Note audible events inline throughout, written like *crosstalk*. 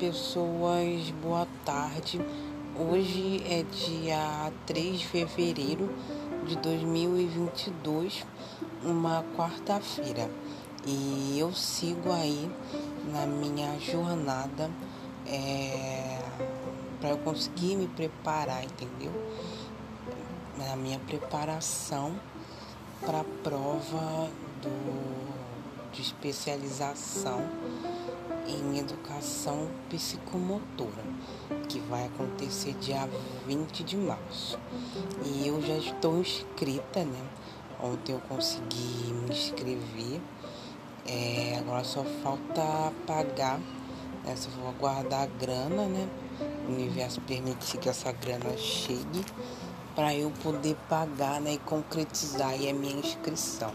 pessoas, boa tarde. Hoje é dia 3 de fevereiro de 2022, uma quarta-feira. E eu sigo aí na minha jornada é, para eu conseguir me preparar, entendeu? Na minha preparação para a prova do, de especialização em educação psicomotora, que vai acontecer dia 20 de março. E eu já estou inscrita, né? Ontem eu consegui me inscrever. É, agora só falta pagar, né? Só vou aguardar a grana, né? O universo permitir que essa grana chegue para eu poder pagar né, e concretizar a minha inscrição.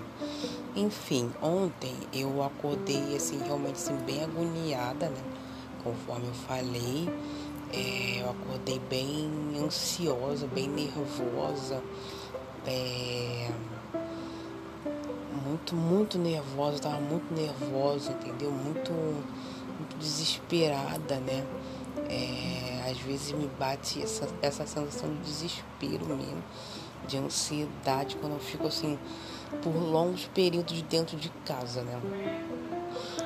Enfim, ontem eu acordei assim, realmente assim, bem agoniada, né? Conforme eu falei, é, eu acordei bem ansiosa, bem nervosa, é, muito, muito nervosa, tava muito nervosa, entendeu? Muito, muito desesperada, né? É, às vezes me bate essa, essa sensação de desespero mesmo, de ansiedade, quando eu fico assim por longos períodos dentro de casa, né?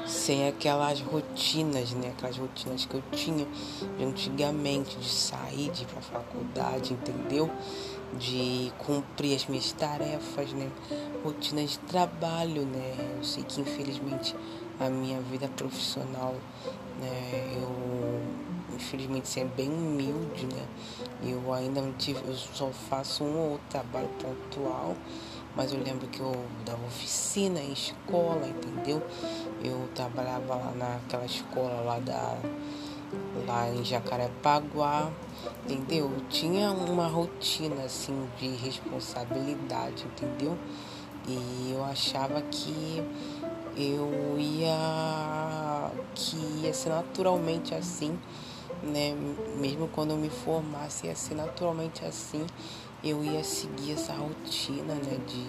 Sem aquelas rotinas, né? Aquelas rotinas que eu tinha de antigamente, de sair, de ir pra faculdade, entendeu? De cumprir as minhas tarefas, né? Rotinas de trabalho, né? Eu sei que infelizmente a minha vida profissional, né? Eu infelizmente ser bem humilde, né? Eu ainda não tive, eu só faço um ou outro trabalho pontual mas eu lembro que eu dava oficina em escola, entendeu? Eu trabalhava lá naquela escola lá da lá em Jacarepaguá, entendeu? Eu tinha uma rotina assim de responsabilidade, entendeu? E eu achava que eu ia que ia ser naturalmente assim, né? Mesmo quando eu me formasse ia ser naturalmente assim eu ia seguir essa rotina, né, de,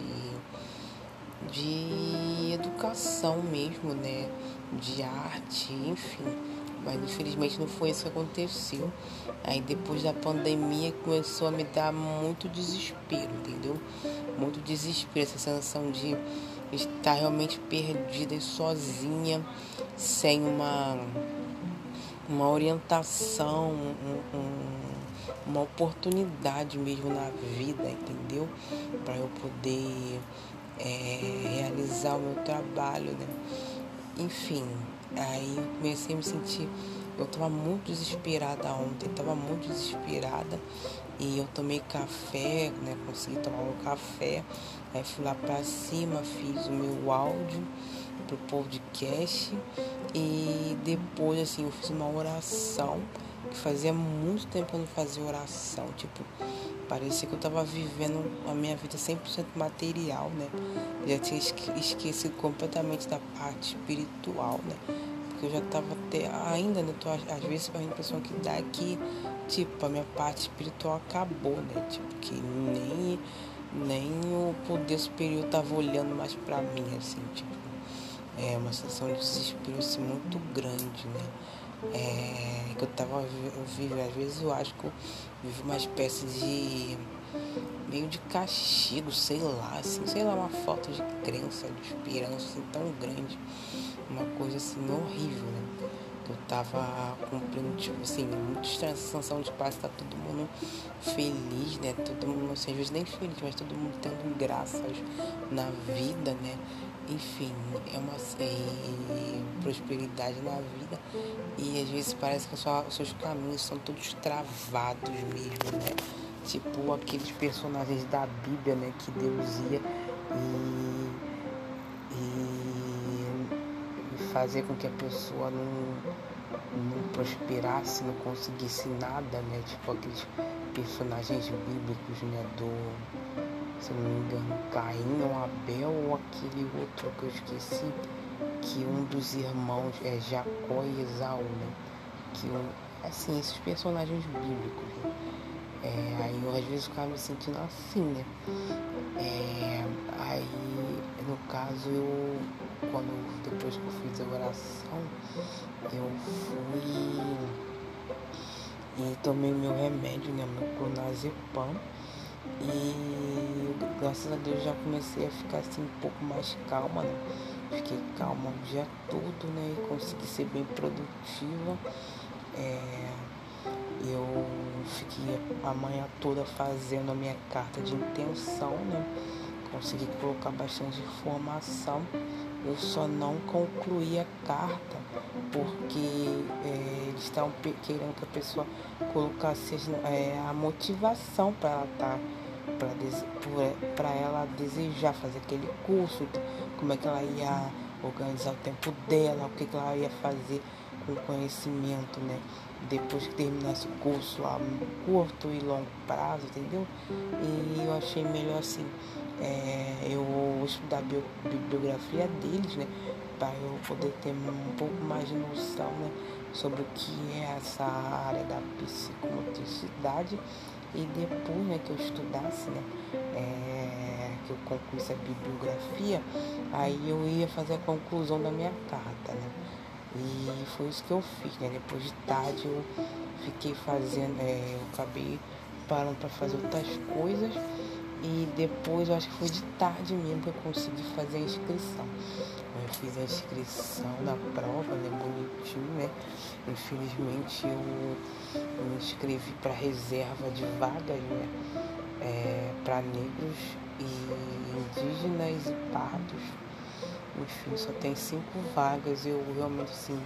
de educação mesmo, né, de arte, enfim. Mas infelizmente não foi isso que aconteceu. Aí depois da pandemia começou a me dar muito desespero, entendeu? Muito desespero, essa sensação de estar realmente perdida e sozinha, sem uma, uma orientação, um, um uma oportunidade mesmo na vida, entendeu? Para eu poder é, realizar o meu trabalho, né? Enfim, aí eu comecei a me sentir. Eu estava muito desesperada ontem, estava muito desesperada e eu tomei café, né? Consegui tomar um café, aí fui lá para cima, fiz o meu áudio pro podcast e depois assim eu fiz uma oração fazia muito tempo que eu não fazia oração, tipo, parecia que eu estava vivendo a minha vida 100% material, né? Já tinha esquecido completamente da parte espiritual, né? Porque eu já estava até, ainda, né? Tô, às vezes a impressão que dá é que, tipo, a minha parte espiritual acabou, né? Tipo, que nem, nem o poder superior tava olhando mais para mim, assim, tipo, é uma sensação de desespero assim, muito grande, né? É, que eu tava vivendo. Às vezes eu acho que eu vivo uma espécie de meio de castigo, sei lá, assim, sei lá, uma falta de crença, de esperança assim, tão grande. Uma coisa assim horrível, né? Eu tava cumprindo, tipo assim, muito estranha essa sensação de paz, tá todo mundo feliz, né? Todo mundo, assim, às vezes nem feliz, mas todo mundo tendo graças na vida, né? enfim, é uma é, prosperidade na vida e às vezes parece que só, os seus caminhos são todos travados mesmo, né? Tipo aqueles personagens da Bíblia, né, que Deus ia e, e, fazer com que a pessoa não, não prosperasse, não conseguisse nada, né? Tipo aqueles personagens bíblicos, né, do se não me engano, Caim ou Abel ou aquele outro que eu esqueci, que um dos irmãos é Jacó e Esaú, né? Que um, assim, esses personagens bíblicos. Né? É, aí eu às vezes ficava me sentindo assim, né? É, aí, no caso, eu, quando, depois que eu fiz a oração, eu fui e tomei meu remédio, né, meu clonazepam. E graças a Deus já comecei a ficar assim um pouco mais calma, né? Fiquei calma o dia todo, né? E consegui ser bem produtiva. É, eu fiquei a manhã toda fazendo a minha carta de intenção, né? Consegui colocar bastante informação. Eu só não concluí a carta porque é, eles estavam querendo que a pessoa colocasse é, a motivação para ela estar. Tá, para ela desejar fazer aquele curso, como é que ela ia organizar o tempo dela, o que, que ela ia fazer com conhecimento, né? Depois que terminasse o curso a curto e longo prazo, entendeu? E eu achei melhor assim, é, eu estudar a bibliografia deles, né? Para eu poder ter um pouco mais de noção, né? Sobre o que é essa área da psicomotricidade e depois né, que eu estudasse, né, é, que eu concluísse a bibliografia, aí eu ia fazer a conclusão da minha carta, né? E foi isso que eu fiz, né? Depois de tarde eu fiquei fazendo, é, eu acabei parando para fazer outras coisas e depois eu acho que foi de tarde mesmo que eu consegui fazer a inscrição. Eu fiz a inscrição da prova, né? Bonitinho, né? Infelizmente eu me inscrevi para reserva de vagas, né? É, para negros e indígenas e pardos enfim, só tem cinco vagas. Eu realmente assim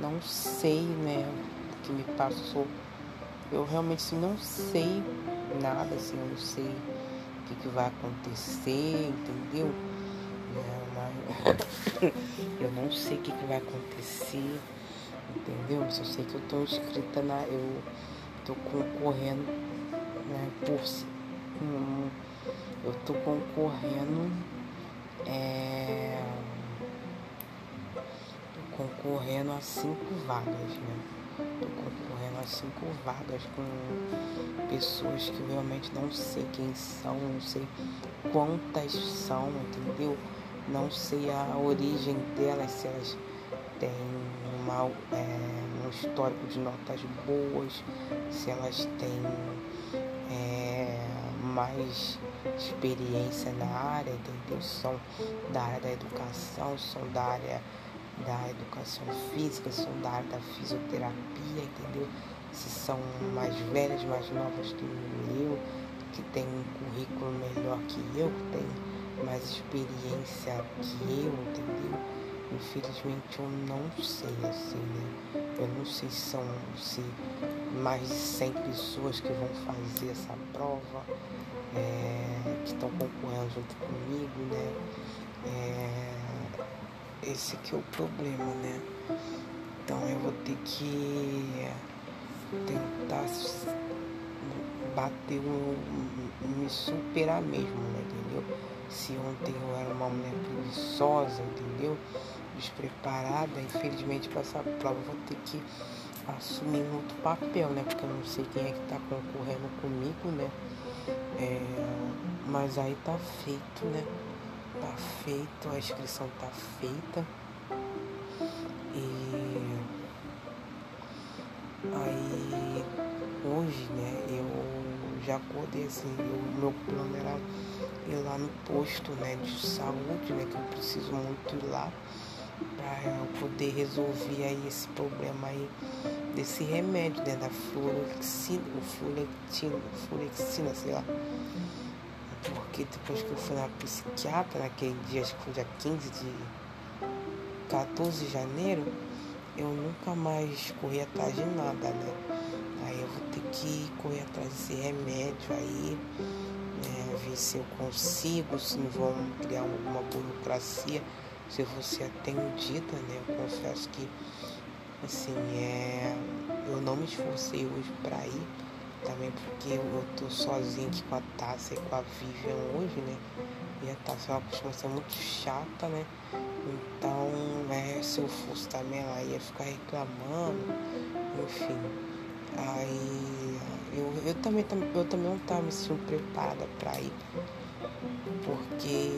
não sei, né, o que me passou. Eu realmente assim, não sei nada, assim, eu não sei o que, que vai acontecer, entendeu? É, *laughs* eu não sei o que, que vai acontecer, entendeu? Só sei que eu tô inscrita na. Eu tô concorrendo né, por. Hum, eu tô concorrendo é, concorrendo a cinco vagas, né? Tô concorrendo a cinco vagas com pessoas que realmente não sei quem são, não sei quantas são, entendeu? Não sei a origem delas, se elas têm uma, é, um histórico de notas boas, se elas têm é, mais experiência na área, entendeu? São da área da educação, são da área da educação física, são da área da fisioterapia, entendeu? Se são mais velhas, mais novas do que eu, que tem um currículo melhor que eu, que tem mais experiência que eu, entendeu? Infelizmente eu não sei assim, né? Eu não sei se são se mais de 100 pessoas que vão fazer essa prova é, que estão concorrendo junto comigo, né? É, esse que é o problema, né? Então eu vou ter que tentar bater, um, me superar mesmo, né? Entendeu? Se ontem eu era uma mulher preguiçosa, entendeu? Despreparada, infelizmente para essa prova eu vou ter que assumir outro papel, né? Porque eu não sei quem é que está concorrendo comigo, né? É, mas aí tá feito, né? Tá feito, a inscrição tá feita. E aí hoje, né, eu já acordei assim, o meu plano era ir lá no posto né, de saúde, né? Que eu preciso muito ir lá para eu poder resolver aí esse problema aí desse remédio, né, da fluorexina, o fluorexina, fluorexina, sei lá. Porque depois que eu fui na psiquiatra, naquele dia, acho que foi dia 15 de 14 de janeiro, eu nunca mais corri atrás de nada, né? Aí eu vou ter que correr atrás desse remédio aí, né? Ver se eu consigo, se não vão criar alguma burocracia se vou ser atendida, né? Eu confesso que, assim, é... eu não me esforcei hoje para ir, também porque eu tô sozinha aqui com a Tássia e com a Vivian hoje, né? E a Tássia ela costuma ser muito chata, né? Então, é, se eu fosse também, ela ia ficar reclamando, enfim. Aí eu, eu também eu também não estava me sentindo preparada para ir porque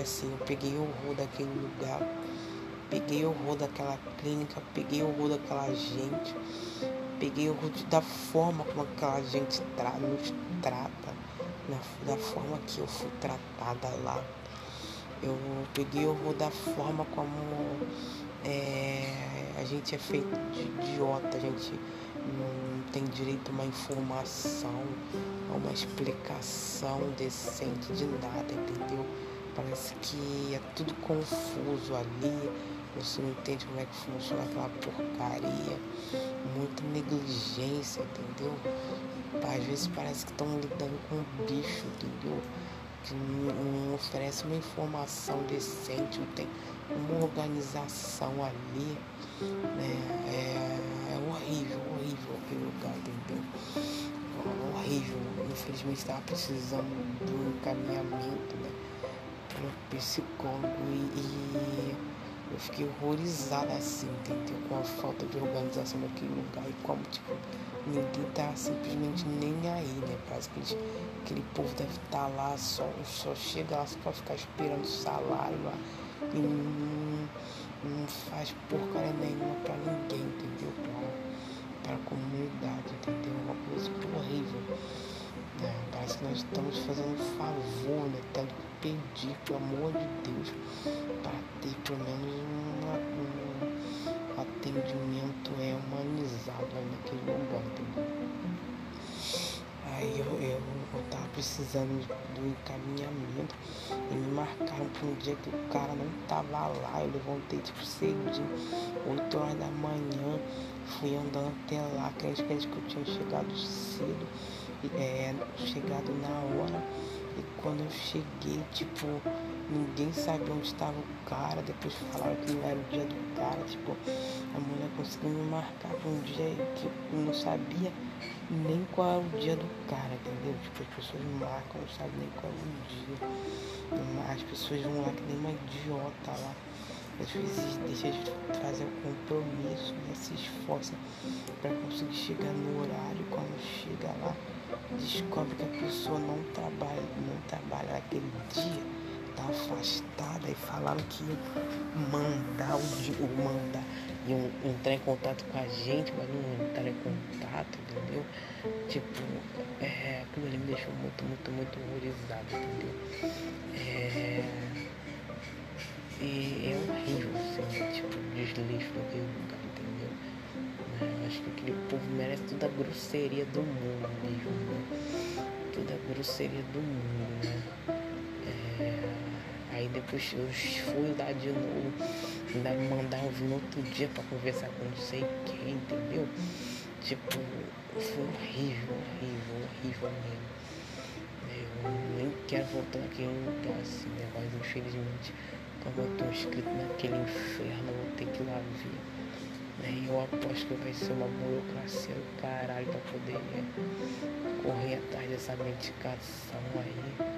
assim, eu peguei horror daquele lugar, peguei horror daquela clínica, peguei horror daquela gente, peguei horror da forma como aquela gente tra nos trata, da forma que eu fui tratada lá. Eu peguei horror da forma como é, a gente é feito de idiota, a gente não tem direito a uma informação, a uma explicação decente de nada, entendeu? Parece que é tudo confuso ali, você não entende como é que funciona aquela porcaria, muita negligência, entendeu? Às vezes parece que estão lidando com um bicho, entendeu? Que não, oferece uma informação decente, não tem uma organização ali, né? É, é horrível, horrível aquele lugar, entendeu? Horrível. Infelizmente estava precisando de um encaminhamento, né? Para um psicólogo e, e eu fiquei horrorizada assim, entendeu? Com a falta de organização daquele lugar e como, tipo, ninguém tá simplesmente nem aí, né? Parece que eles, aquele povo deve estar tá lá, só, só chega lá só pra ficar esperando salário lá e não, não faz porcaria nenhuma pra ninguém, entendeu? Pra, pra comunidade, entendeu? Uma coisa horrível. Né? Parece que nós estamos fazendo um favor, né? Que pedir, pelo amor de Deus, para ter pelo menos uma, um atendimento é, humanizado naquele lugar, entendeu? Aí eu, eu, eu tava precisando do encaminhamento e me marcaram para um dia que o cara não tava lá. Eu levantei tipo cedinho, 8 horas da manhã, fui andando até lá, crente que eu tinha chegado cedo, é, chegado na hora. E quando eu cheguei, tipo, ninguém sabia onde estava o cara. Depois falaram que não era o dia do cara. Tipo, a mulher conseguiu me marcar para um dia que eu não sabia nem qual é o dia do cara, entendeu? Tipo, as pessoas marcam, não sabem nem qual é o dia. As pessoas vão lá que nem uma idiota lá. Às vezes deixa de trazer o compromisso, né? Se esforça para conseguir chegar no horário. Quando chega lá, descobre que a pessoa não trabalha, não trabalha naquele dia, tá afastada e falaram que mandar o, o mandar iam entrar em contato com a gente, mas não entraram em contato, entendeu? Tipo, é, aquilo ali me deixou muito, muito, muito horrorizado, entendeu? É, e é horrível, assim, tipo, desleixo daquele lugar, entendeu? Né? Acho que aquele povo merece toda a grosseria do mundo mesmo, né? Toda a grosseria do mundo, né? É, Aí depois eu fui lá de novo, ainda me mandaram vir no outro dia pra conversar com não sei quem, entendeu? Tipo, foi horrível, horrível, horrível mesmo. Eu nem quero voltar naquele lugar assim, né? Mas infelizmente, como eu tô inscrito naquele inferno, eu vou ter que ir lá ver. Né? E eu aposto que vai ser uma burocracia do caralho pra poder né? correr atrás dessa medicação aí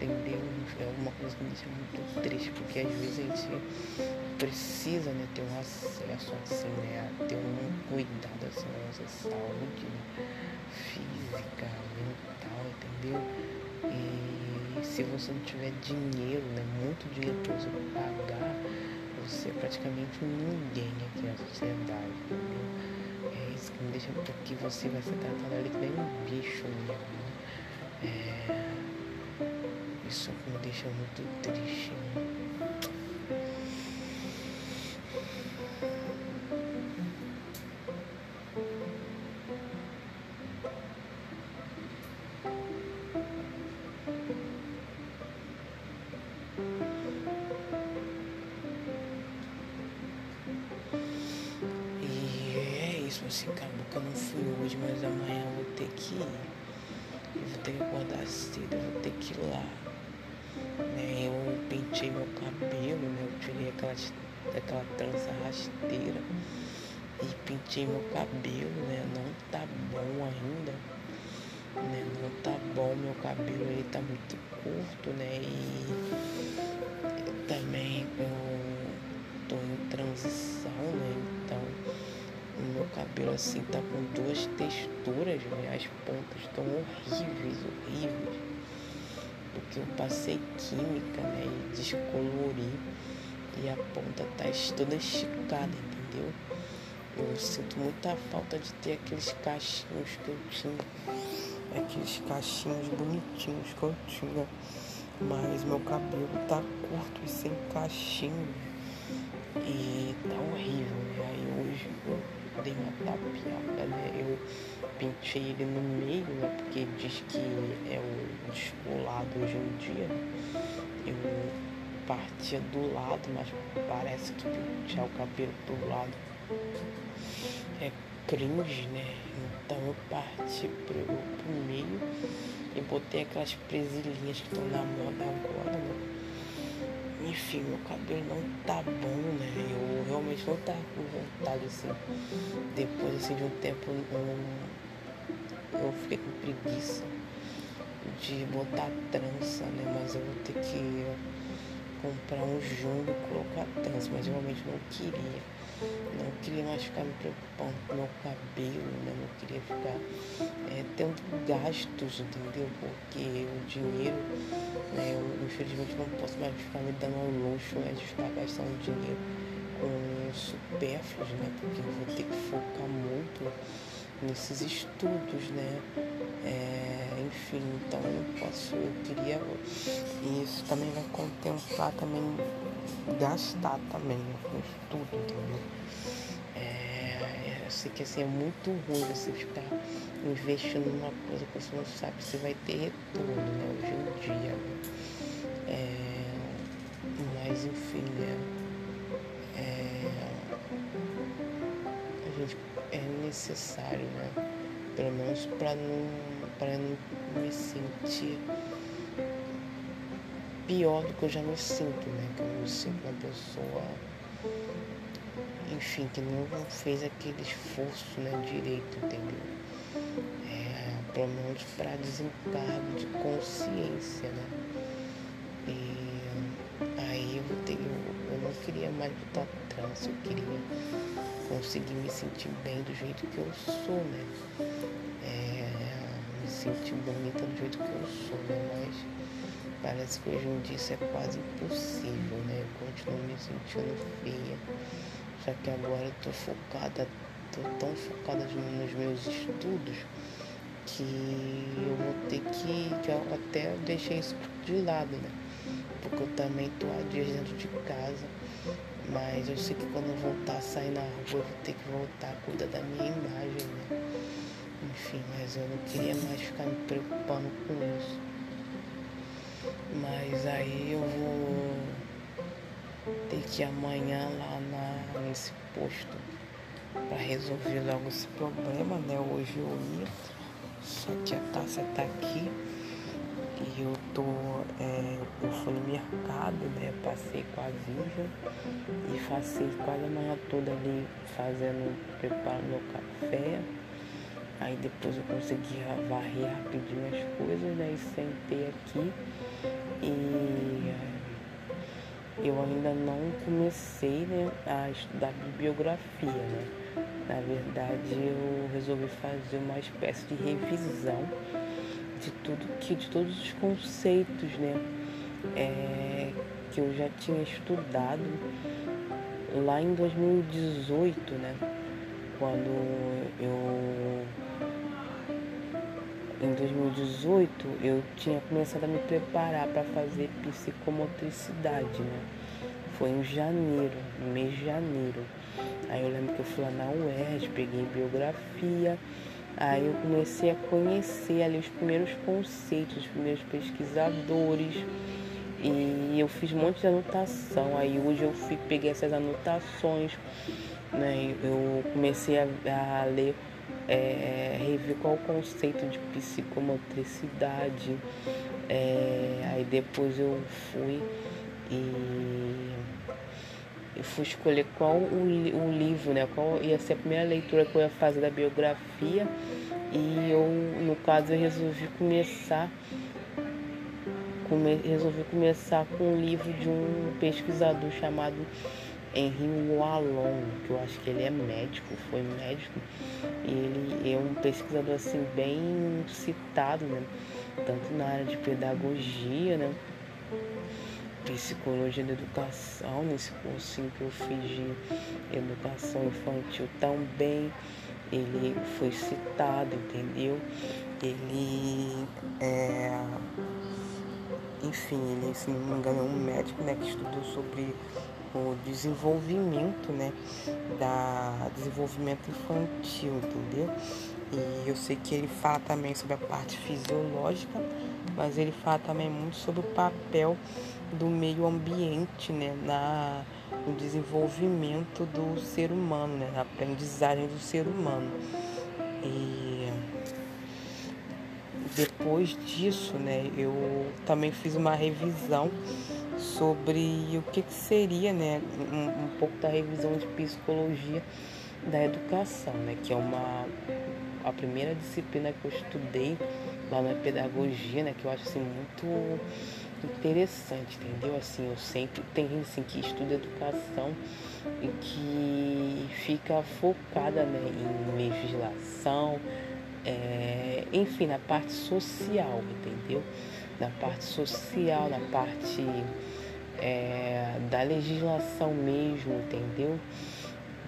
entendeu? É uma coisa que me deixa muito triste, porque às vezes a gente precisa né, ter um acesso assim, né, ter um cuidado assim da nossa saúde né, física, mental, entendeu? E se você não tiver dinheiro, né, muito dinheiro para você pagar, você é praticamente ninguém aqui na sociedade, entendeu? É isso que me deixa, porque você vai ser tratado ali que nem um bicho mesmo. Né? É, isso me deixa muito triste. E é isso, assim, que eu não fui hoje, mas amanhã eu vou ter que ir. Eu vou ter que acordar cedo, eu vou ter que ir lá né? Eu pentei meu cabelo, né? Eu tirei aquela, aquela trança rasteira e pintei meu cabelo, né? Não tá bom ainda, né? Não tá bom, meu cabelo ele tá muito curto, né? E também eu tô em transição, né? Então o meu cabelo assim tá com duas texturas, né? As pontas estão horríveis, horríveis que eu passei química, né? E descolori e a ponta tá toda esticada, entendeu? Eu sinto muita falta de ter aqueles cachinhos que eu tinha. Aqueles cachinhos bonitinhos que eu tinha. Mas meu cabelo tá curto e sem cachinho. E tá horrível, né? Aí hoje eu dei uma tapeada, né? Eu pintei ele no meio, né? Porque diz que é o descolado hoje em dia. Eu partia do lado, mas parece que pentear o cabelo do lado é cringe, né? Então eu parti pro, pro meio e botei aquelas presilhinhas que estão na moda agora, né? Enfim, meu cabelo não tá bom, né? Eu realmente não tá com vontade, assim. Depois, assim, de um tempo, eu, eu fiquei com preguiça de botar trança, né? Mas eu vou ter que comprar um junho e colocar trança, mas realmente não queria. Não queria mais ficar me preocupando com meu cabelo, né? Não queria ficar é, tendo gastos, entendeu? Porque o dinheiro, né? Eu infelizmente não posso mais ficar me dando ao luxo né? de ficar gastando dinheiro com supérfluos, né? Porque eu vou ter que focar muito nesses estudos, né? É, enfim, então eu posso, eu queria. E isso também vai contemplar também gastar também né, com estudo, entendeu? É, eu sei que assim é muito ruim você ficar investindo numa coisa que você não sabe se vai ter retorno, né? Hoje em dia. Né? É, mas enfim, né? É, a gente necessário, né? Pelo menos para não, pra não me sentir pior do que eu já me sinto, né? Que eu me sinto uma pessoa, enfim, que não fez aquele esforço né, direito, entendeu? É, pelo menos para desencargo de consciência, né? E queria mais botar trans, eu queria conseguir me sentir bem do jeito que eu sou, né? É, me sentir bonita do jeito que eu sou, né? Mas parece que hoje em dia isso é quase impossível, né? Eu continuo me sentindo feia. Só que agora eu tô focada, tô tão focada nos meus estudos que eu vou ter que, até deixei isso de lado, né? Porque eu também tô há dias dentro de casa mas eu sei que quando eu voltar a sair na rua, eu vou ter que voltar a cuidar da minha imagem, né? Enfim, mas eu não queria mais ficar me preocupando com isso. Mas aí eu vou ter que ir amanhã lá na, nesse posto para resolver logo esse problema, né? Hoje eu ia, só que a taça tá aqui e eu tô. É, eu fui no mercado, né? Passei com a Vivian e passei quase a manhã toda ali fazendo, preparando meu café. Aí depois eu consegui varrer rapidinho as coisas, né? E sentei aqui e eu ainda não comecei né, a estudar bibliografia, né? Na verdade eu resolvi fazer uma espécie de revisão de tudo que, de todos os conceitos, né? É, que eu já tinha estudado lá em 2018, né? Quando eu em 2018 eu tinha começado a me preparar para fazer psicomotricidade, né? Foi em janeiro, no mês de janeiro. Aí eu lembro que eu fui lá na UERJ, peguei biografia, Aí eu comecei a conhecer ali os primeiros conceitos, os primeiros pesquisadores. E eu fiz um monte de anotação. Aí hoje eu fui, peguei essas anotações, né? Eu comecei a, a ler, é, rever qual o conceito de psicomotricidade. É, aí depois eu fui e eu fui escolher qual o, o livro, né? Qual ia ser a primeira leitura que eu ia fazer da biografia. E eu, no caso, eu resolvi começar come, resolvi começar com um livro de um pesquisador chamado Henri Wallon, que eu acho que ele é médico, foi médico, e ele é um pesquisador assim bem citado, né? tanto na área de pedagogia, né? Psicologia da educação, nesse cursinho que eu fiz de educação infantil também, ele foi citado, entendeu? Ele é enfim, ele, se não me engano, é um médico né, que estudou sobre o desenvolvimento, né, da desenvolvimento infantil, entendeu? E eu sei que ele fala também sobre a parte fisiológica, mas ele fala também muito sobre o papel do meio ambiente, né, na no desenvolvimento do ser humano, né, na aprendizagem do ser humano. E depois disso, né, eu também fiz uma revisão sobre o que, que seria, né, um, um, pouco da revisão de psicologia da educação, né, que é uma a primeira disciplina que eu estudei lá na pedagogia, né, que eu acho assim muito interessante, entendeu? Assim, eu sempre tem gente assim que estuda educação e que fica focada, né, em legislação, é, enfim, na parte social, entendeu? Na parte social, na parte é, da legislação mesmo, entendeu?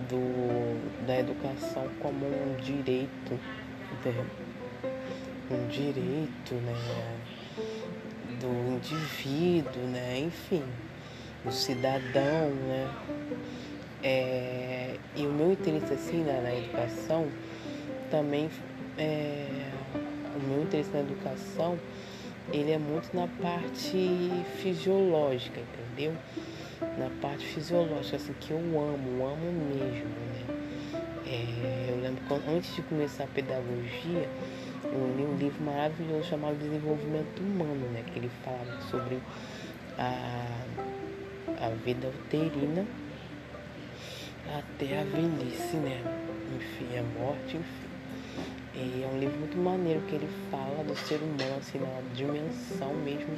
Do, da educação como um direito, né? um direito, né? Do indivíduo, né? Enfim, do cidadão, né? É, e o meu interesse assim na, na educação também é, o meu interesse na educação, ele é muito na parte fisiológica, entendeu? Na parte fisiológica, assim, que eu amo, amo mesmo, né? É, eu lembro quando, antes de começar a pedagogia, eu li um livro maravilhoso chamado Desenvolvimento Humano, né? Que ele falava sobre a, a vida uterina até a velhice, né? Enfim, a morte, enfim. E é um livro muito maneiro que ele fala do ser humano, assim, na dimensão mesmo,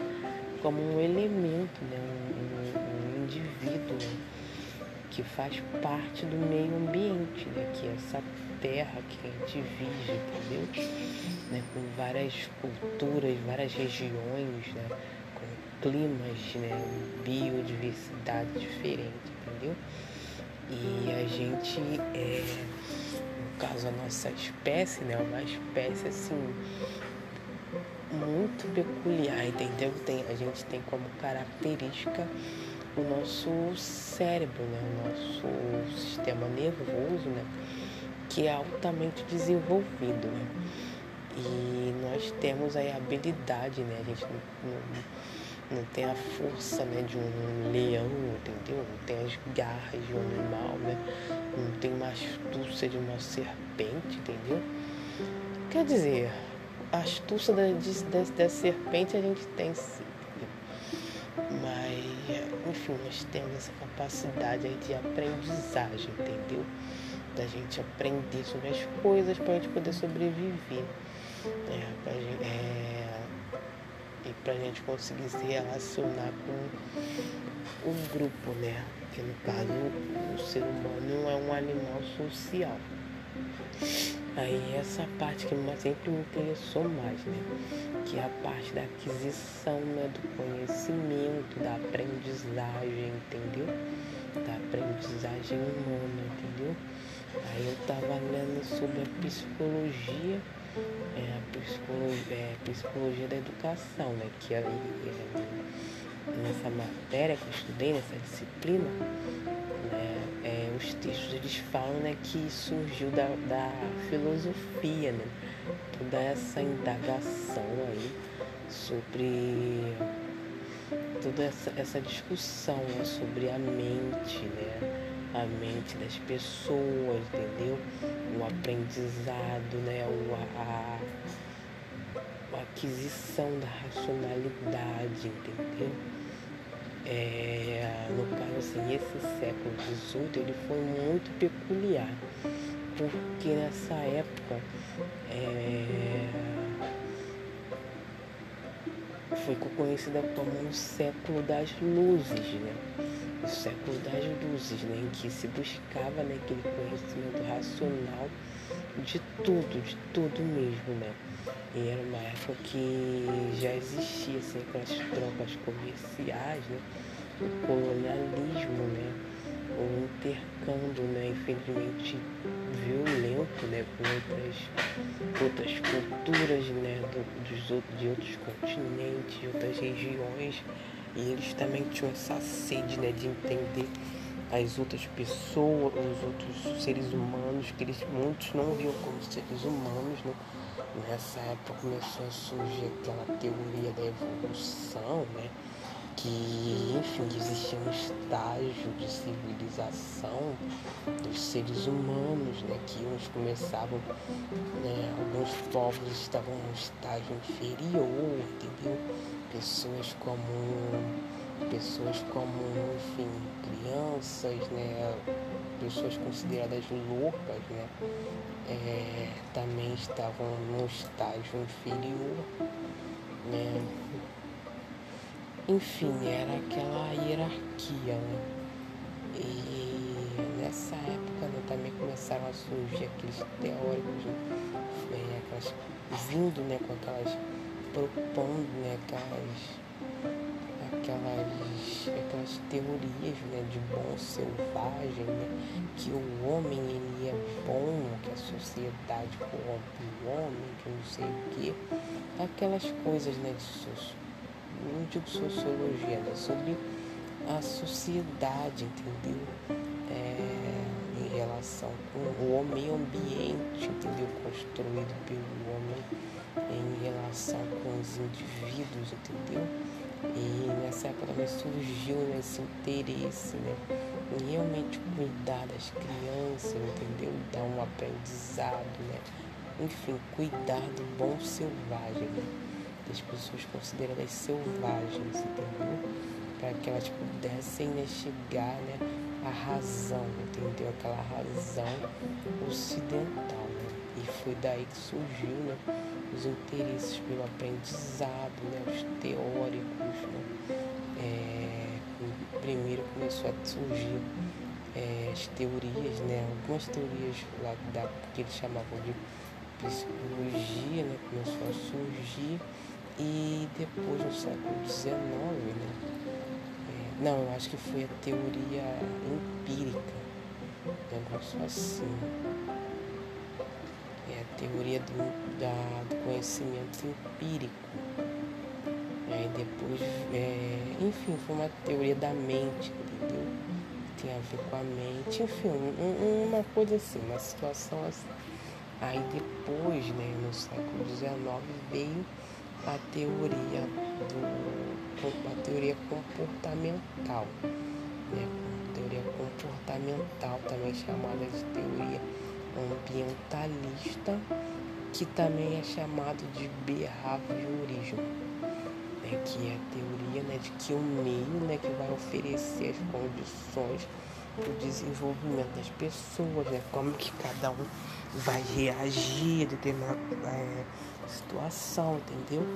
como um elemento, né? um, um, um indivíduo que faz parte do meio ambiente, né? que é essa terra que a gente vive, entendeu? Né? Com várias culturas, várias regiões, né? com climas, né? biodiversidade diferente, entendeu? E a gente é caso a nossa espécie, né, uma espécie assim muito peculiar, entendeu? Tem, a gente tem como característica o nosso cérebro, né, o nosso sistema nervoso, né, que é altamente desenvolvido, né? E nós temos aí a habilidade, né? A gente não, não, não tem a força né, de um leão, entendeu? Não tem as garras de um animal, né? Não tem uma astúcia de uma serpente, entendeu? Quer dizer, a astúcia da, da, da serpente a gente tem sim, entendeu? Mas, enfim, nós temos essa capacidade aí de aprendizagem, entendeu? Da gente aprender sobre as coisas para a gente poder sobreviver. É, pra gente, é, e para a gente conseguir se relacionar com o grupo, né? Que no caso o ser humano é um animal social. Aí essa parte que sempre me interessou mais, né? Que é a parte da aquisição né? do conhecimento, da aprendizagem, entendeu? Da aprendizagem humana, entendeu? Aí eu tava lendo sobre a psicologia é a psicologia, é a psicologia da educação, né? Que é, nessa matéria que eu estudei, nessa disciplina, né? É, os textos eles falam né, que surgiu da, da filosofia, né? Toda essa indagação aí sobre toda essa, essa discussão né, sobre a mente, né? A mente das pessoas, entendeu? O aprendizado, né? O, a, a aquisição da racionalidade, entendeu? É, no caso assim, esse século XVIII ele foi muito peculiar, porque nessa época é, foi conhecida como o século das luzes, né? O século das luzes, né? Em que se buscava né, aquele conhecimento racional de tudo, de tudo mesmo, né? E era uma época que já existia assim, aquelas trocas comerciais, né? o colonialismo, né? o intercâmbio, né? infelizmente violento né? com outras, outras culturas né? Do, dos, de outros continentes, de outras regiões. E eles também tinham essa sede né? de entender as outras pessoas, os outros seres humanos, que eles muitos não viam como seres humanos, né? Nessa época começou a surgir aquela teoria da evolução, né? Que, enfim, existia um estágio de civilização dos seres humanos, né? Que uns começavam, né? Alguns povos estavam num estágio inferior, entendeu? Pessoas como pessoas como, enfim, crianças, né, pessoas consideradas loucas, né, é, também estavam num estágio inferior, né. Enfim, era aquela hierarquia, né. E nessa época né, também começaram a surgir aqueles teóricos, né, aquelas, vindo né, com aquelas, propondo né, aquelas aquelas, aquelas teorias né, de bom selvagem, né, que o homem ele é bom, que a sociedade corrompe o homem, que não sei o quê. Aquelas coisas né, de não digo sociologia, né, sobre a sociedade, entendeu? É, em relação com o meio ambiente, entendeu? Construído pelo homem em relação com os indivíduos, entendeu? E nessa época também surgiu né, esse interesse né, em realmente cuidar das crianças, entendeu? Dar um aprendizado, né? Enfim, cuidar do bom selvagem, né? Das pessoas consideradas selvagens, entendeu? Para que elas pudessem né, chegar né, à razão, entendeu? Aquela razão ocidental, né? E foi daí que surgiu, né? Os interesses pelo aprendizado, né, os teóricos. Né? É, primeiro começou a surgir é, as teorias, né, algumas teorias lá da, que eles chamavam de psicologia, né, começou a surgir e depois no século XIX, né, é, não, eu acho que foi a teoria empírica, negócio assim teoria do, da, do conhecimento empírico. Aí depois, é, enfim, foi uma teoria da mente, entendeu? Tem a ver com a mente, enfim, um, uma coisa assim, uma situação assim. Aí depois, né, no século XIX, veio a teoria do a teoria comportamental, né? Teoria comportamental, também chamada de teoria ambientalista, que também é chamado de behaviorismo, né, que é a teoria né, de que o meio né, que vai oferecer as condições para o desenvolvimento das pessoas, né, como que cada um vai reagir a determinada é, situação, entendeu?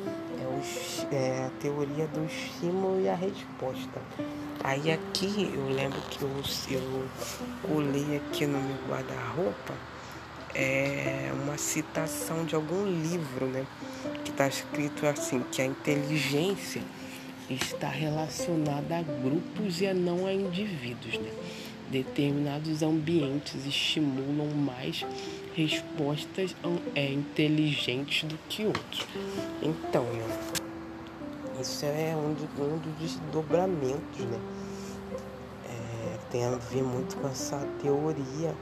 É, é, a teoria do estímulo e a resposta. Aí aqui eu lembro que eu, eu colei aqui no meu guarda-roupa é uma citação de algum livro, né? Que está escrito assim, que a inteligência está relacionada a grupos e a não a indivíduos, né? Determinados ambientes estimulam mais respostas é, inteligentes do que outros. Então, né? Isso é um, de, um dos desdobramentos, né? É, tem a ver muito com essa teoria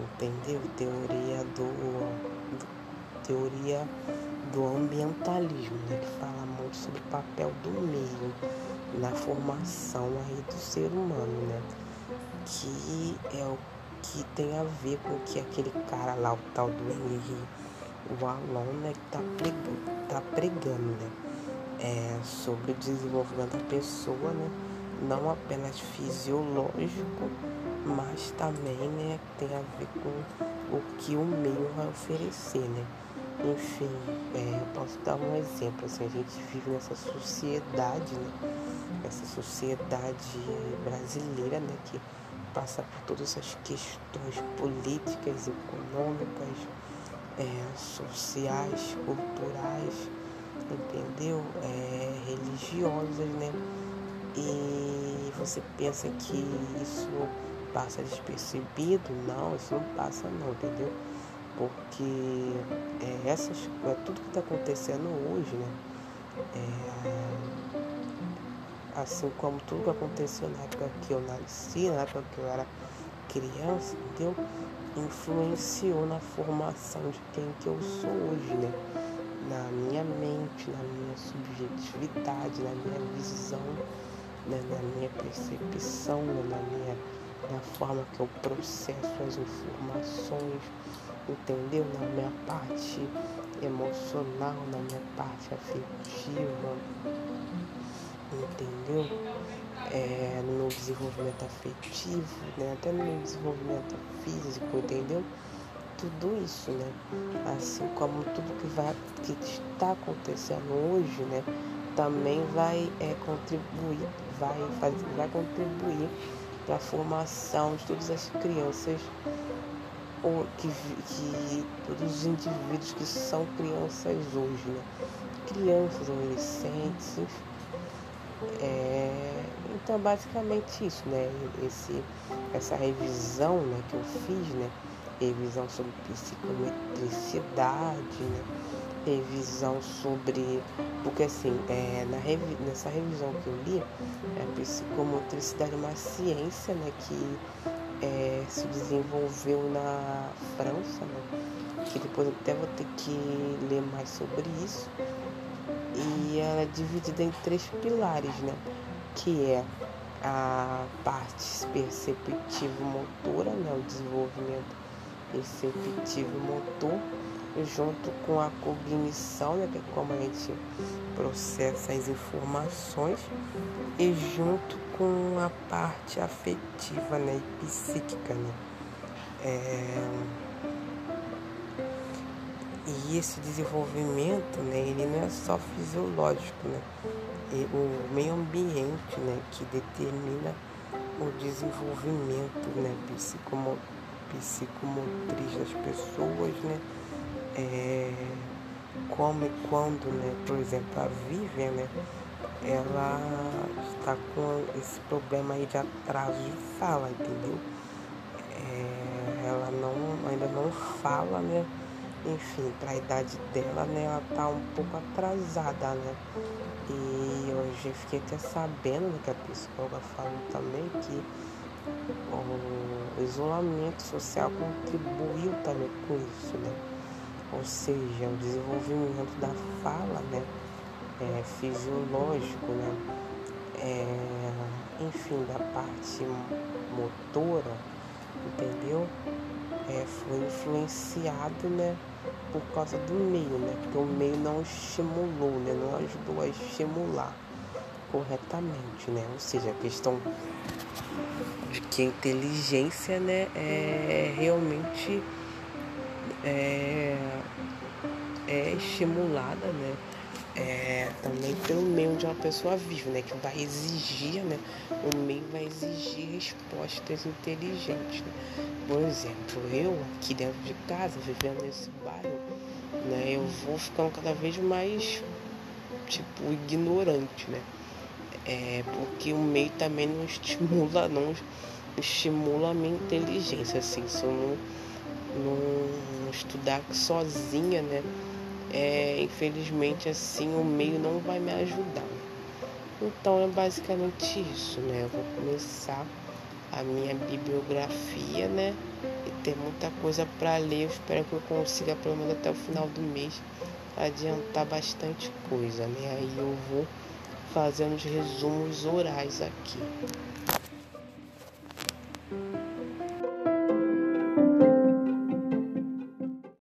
entendeu? Teoria do, do teoria do ambientalismo, né? que fala muito sobre o papel do meio na formação aí do ser humano, né? Que é o que tem a ver com que aquele cara lá, o tal do Henry, o Alon, né, que tá pregando, tá pregando, né? É, sobre o desenvolvimento da pessoa, né? Não apenas fisiológico, mas também né, tem a ver com o que o meio vai oferecer, né? Enfim, é, posso dar um exemplo, assim, a gente vive nessa sociedade, né? Essa sociedade brasileira, né? Que passa por todas essas questões políticas, econômicas, é, sociais, culturais, entendeu? É, religiosas, né? E você pensa que isso passa despercebido? Não, isso não passa não, entendeu? Porque é, essas, é tudo que está acontecendo hoje, né? É, assim como tudo que aconteceu na época que eu nasci, na época que eu era criança, entendeu? Influenciou na formação de quem que eu sou hoje, né? Na minha mente, na minha subjetividade, na minha visão, né? na minha percepção, né? na minha na forma que eu processo as informações, entendeu? Na minha parte emocional, na minha parte afetiva, entendeu? É, no meu desenvolvimento afetivo, né? até no meu desenvolvimento físico, entendeu? Tudo isso, né? Assim como tudo que, vai, que está acontecendo hoje, né? Também vai é, contribuir, vai, fazer, vai contribuir para a formação de todas as crianças ou que, que todos os indivíduos que são crianças hoje, né? Crianças, adolescentes, é, então basicamente isso, né? Esse, essa revisão né, que eu fiz, né? Revisão sobre psicometricidade, né? revisão sobre. Porque assim, é, na revi, nessa revisão que eu li, a psicomotricidade é uma ciência né, que é, se desenvolveu na França, né, que depois até vou ter que ler mais sobre isso. E ela é dividida em três pilares, né? Que é a parte perceptivo motora, né? O desenvolvimento perceptivo motor junto com a cognição, né, que é como a gente processa as informações, e junto com a parte afetiva né, e psíquica. Né? É... E esse desenvolvimento, né, ele não é só fisiológico, né? E o meio ambiente né, que determina o desenvolvimento né, psicomotriz das pessoas, né? é, como e quando, né? Por exemplo, a Vivian, né? Ela está com esse problema aí de atraso de fala, entendeu? É, ela não, ainda não fala, né? Enfim, para a idade dela, né? Ela tá um pouco atrasada, né? E hoje fiquei até sabendo que a psicóloga falou também que isolamento social contribuiu também com isso, né? ou seja, o desenvolvimento da fala, né, é, fisiológico, né, é, enfim, da parte motora, entendeu? É, foi influenciado, né, por causa do meio, né, porque o meio não estimulou, né, não ajudou a estimular corretamente, né, ou seja, a questão de que a inteligência, né, é realmente é, é estimulada, né? É, também pelo meio onde uma pessoa vive, né? Que vai exigir, né? O meio vai exigir respostas inteligentes. Né? Por exemplo, eu aqui dentro de casa, vivendo nesse bairro, né? Eu vou ficando cada vez mais, tipo, ignorante, né? É, porque o meio também não estimula, não estimula a minha inteligência, assim, se eu não não estudar sozinha, né? É, infelizmente assim o meio não vai me ajudar. Então é basicamente isso, né? Eu vou começar a minha bibliografia, né? E ter muita coisa para ler. Eu espero que eu consiga, pelo menos até o final do mês, adiantar bastante coisa, né? Aí eu vou fazemos resumos orais aqui.